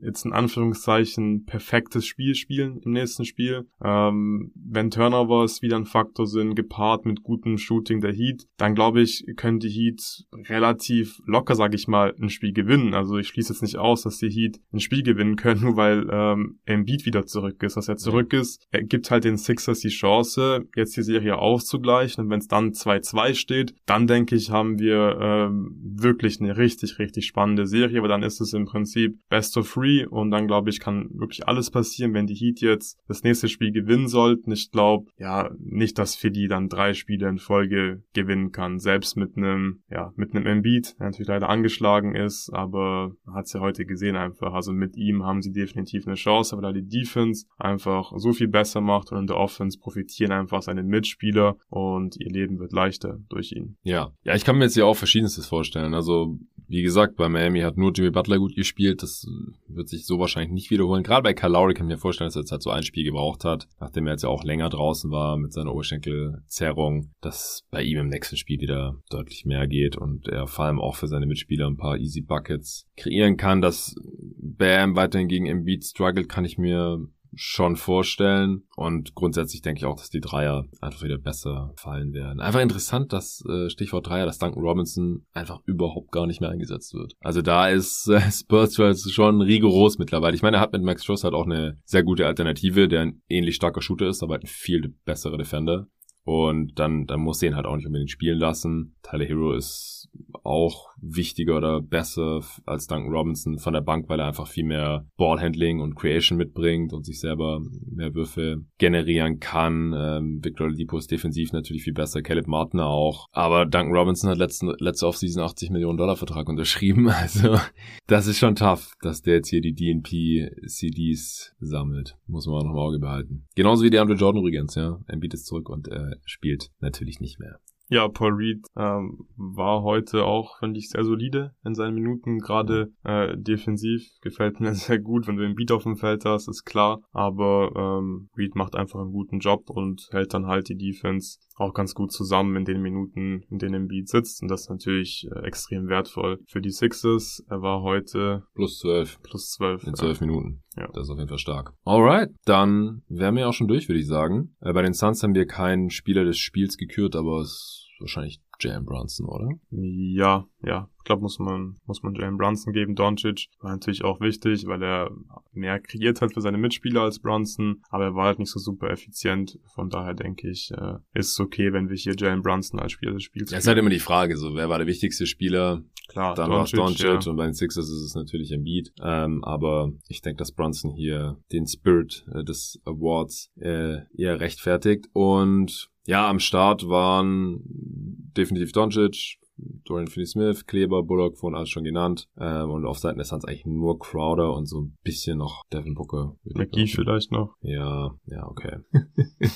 B: jetzt in Anführungszeichen perfektes Spiel spielen im nächsten Spiel. Ähm, wenn Turnovers wieder ein Faktor sind, gepaart mit gutem Shooting der Heat, dann glaube ich, können die Heat relativ locker, sage ich mal, ein Spiel gewinnen. Also ich schließe jetzt nicht aus, dass die Heat ein Spiel gewinnen können, nur weil ähm, Embiid wieder zurück ist. Dass er zurück ist, er gibt halt den Sixers die Chance, jetzt die Serie auszugleichen. Und wenn es dann 2-2 steht, dann denke ich, haben wir ähm, wirklich eine richtig, richtig spannende Serie. Aber dann ist es im Prinzip Best of Three und dann glaube ich, kann wirklich alles passieren, wenn die Heat jetzt das nächste Spiel gewinnen sollten ich glaube, ja, nicht, dass Philly dann drei Spiele in Folge gewinnen kann. Selbst mit einem, ja, mit einem Embiid, der natürlich leider angeschlagen ist, aber hat es ja heute gesehen einfach. Also mit ihm haben sie definitiv eine Chance, weil er die Defense einfach so viel besser macht und in der Offense profitieren einfach seine Mitspieler und ihr Leben wird leichter durch ihn.
A: Ja, ja, ich kann mir jetzt ja auch Verschiedenstes vorstellen. Also wie gesagt, bei Miami hat nur Jimmy Butler gut gespielt. Das wird sich so wahrscheinlich nicht wiederholen. Gerade bei Lowry kann ich mir vorstellen, dass er jetzt halt so ein Spiel gebraucht hat, nachdem er jetzt ja auch länger draußen war mit seiner Oberschenkelzerrung, dass bei ihm im nächsten Spiel wieder deutlich mehr geht und er vor allem auch für seine Mitspieler ein paar Easy Buckets kreieren kann. Dass Bam weiterhin gegen Embiid struggelt, kann ich mir schon vorstellen. Und grundsätzlich denke ich auch, dass die Dreier einfach wieder besser fallen werden. Einfach interessant, dass äh, Stichwort Dreier, dass Duncan Robinson einfach überhaupt gar nicht mehr eingesetzt wird. Also da ist äh, Spurs schon rigoros mittlerweile. Ich meine, er hat mit Max Stross halt auch eine sehr gute Alternative, der ein ähnlich starker Shooter ist, aber halt ein viel besserer Defender. Und dann, dann muss er ihn halt auch nicht unbedingt spielen lassen. Tyler Hero ist auch wichtiger oder besser als Duncan Robinson von der Bank, weil er einfach viel mehr Ballhandling und Creation mitbringt und sich selber mehr Würfe generieren kann. Ähm, Victor Oladipo ist defensiv natürlich viel besser, Caleb Martin auch. Aber Duncan Robinson hat letzten, letzte Offseason 80 Millionen Dollar Vertrag unterschrieben. Also das ist schon tough, dass der jetzt hier die DNP-CDs sammelt. Muss man auch noch im Auge behalten. Genauso wie der Andre Jordan übrigens, ja. Embiid ist zurück und äh, spielt natürlich nicht mehr.
B: Ja, Paul Reed ähm, war heute auch, finde ich, sehr solide in seinen Minuten, gerade äh, defensiv. Gefällt mir sehr gut, wenn du den Beat auf dem Feld hast, ist klar. Aber ähm, Reed macht einfach einen guten Job und hält dann halt die Defense auch ganz gut zusammen in den Minuten, in denen Beat sitzt. Und das ist natürlich äh, extrem wertvoll für die Sixers. Er war heute
A: plus zwölf.
B: Plus zwölf.
A: In zwölf ja. Minuten. Ja. Das ist auf jeden Fall stark. Alright, dann wären wir auch schon durch, würde ich sagen. Äh, bei den Suns haben wir keinen Spieler des Spiels gekürt, aber es wahrscheinlich Jalen Brunson, oder?
B: Ja, ja. Ich glaube, muss man, muss man Jalen Brunson geben. Doncic war natürlich auch wichtig, weil er mehr kreiert hat für seine Mitspieler als Brunson, aber er war halt nicht so super effizient. Von daher denke ich, äh, ist es okay, wenn wir hier Jalen Brunson als Spieler des Spiels
A: Ja, ist halt immer die Frage, so, wer war der wichtigste Spieler?
B: Klar,
A: dann war es Doncic ja. und bei den Sixers ist es natürlich ein Beat. Ähm, aber ich denke, dass Brunson hier den Spirit äh, des Awards äh, eher rechtfertigt und ja, am Start waren definitiv Doncic, Dorian Finney-Smith, Kleber, Bullock, vorhin alles schon genannt. Ähm, und auf Seiten der Suns eigentlich nur Crowder und so ein bisschen noch Devin Booker.
B: McGee vielleicht noch.
A: Ja, ja, okay.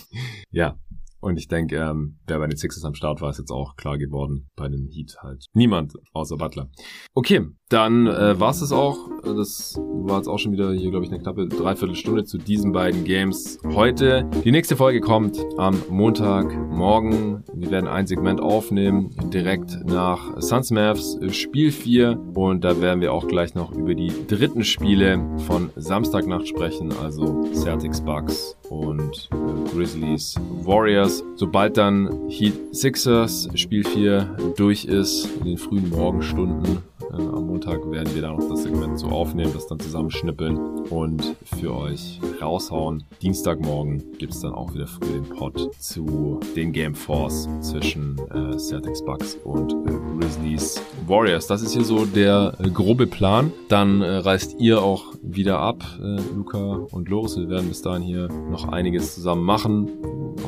A: ja, und ich denke, ähm, wer bei den Sixers am Start war, ist jetzt auch klar geworden. Bei den Heat halt niemand außer Butler. Okay, dann äh, war es das auch. Das war jetzt auch schon wieder hier, glaube ich, eine knappe Dreiviertelstunde zu diesen beiden Games heute. Die nächste Folge kommt am Montagmorgen. Wir werden ein Segment aufnehmen, direkt nach Suns Mavs Spiel 4. Und da werden wir auch gleich noch über die dritten Spiele von Samstagnacht sprechen, also Celtics Bucks und äh, Grizzlies Warriors. Sobald dann Heat Sixers Spiel 4 durch ist, in den frühen Morgenstunden, Äh, am Montag werden wir da noch das Segment so aufnehmen, das dann zusammenschnippeln und für euch raushauen. Dienstagmorgen gibt es dann auch wieder früh den Pod zu den Game Force zwischen äh, Celtics Bucks und äh, Grizzlies Warriors. Das ist hier so der äh, grobe Plan. Dann äh, reist ihr auch wieder ab, Luca und Loris. Wir werden bis dahin hier noch einiges zusammen machen.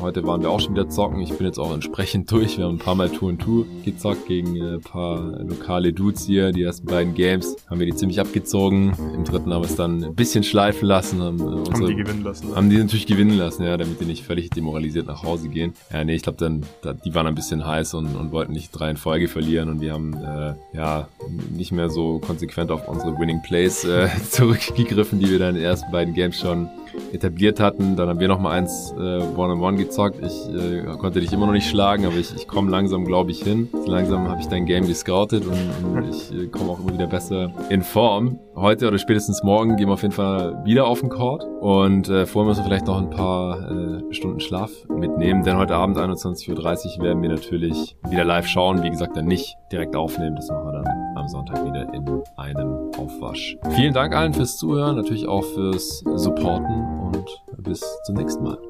A: Heute waren wir auch schon wieder zocken. Ich bin jetzt auch entsprechend durch. Wir haben ein paar Mal Tour und Tour gezockt gegen äh, ein paar lokale Dudes hier. Die ersten beiden Games haben wir die ziemlich abgezogen. Im dritten haben wir es dann ein bisschen schleifen lassen. Haben, äh, unsere,
B: Haben die gewinnen lassen.
A: haben die natürlich gewinnen lassen, ja, damit die nicht völlig demoralisiert nach Hause gehen. Ja, nee, ich glaube dann, da, die waren ein bisschen heiß und, und wollten nicht drei in Folge verlieren und wir haben äh, ja nicht mehr so konsequent auf unsere Winning Plays äh, zurückgegriffen, die wir dann in den ersten beiden Games schon etabliert hatten. Dann haben wir noch mal eins äh, One-on-One gezockt. Ich äh, konnte dich immer noch nicht schlagen, aber ich, ich komme langsam, glaube ich, hin. Langsam habe ich dein Game gescoutet und, und ich äh, komme auch immer wieder besser in Form. Heute oder spätestens morgen gehen wir auf jeden Fall wieder auf den Court und äh, vorher müssen wir vielleicht noch ein paar äh, Stunden Schlaf mitnehmen, denn heute Abend 21.30 Uhr werden wir natürlich wieder live schauen. Wie gesagt, dann nicht direkt aufnehmen, das machen wir dann am Sonntag wieder in einem Aufwasch. Vielen Dank allen fürs Zuhören, natürlich auch fürs Supporten und bis zum nächsten Mal.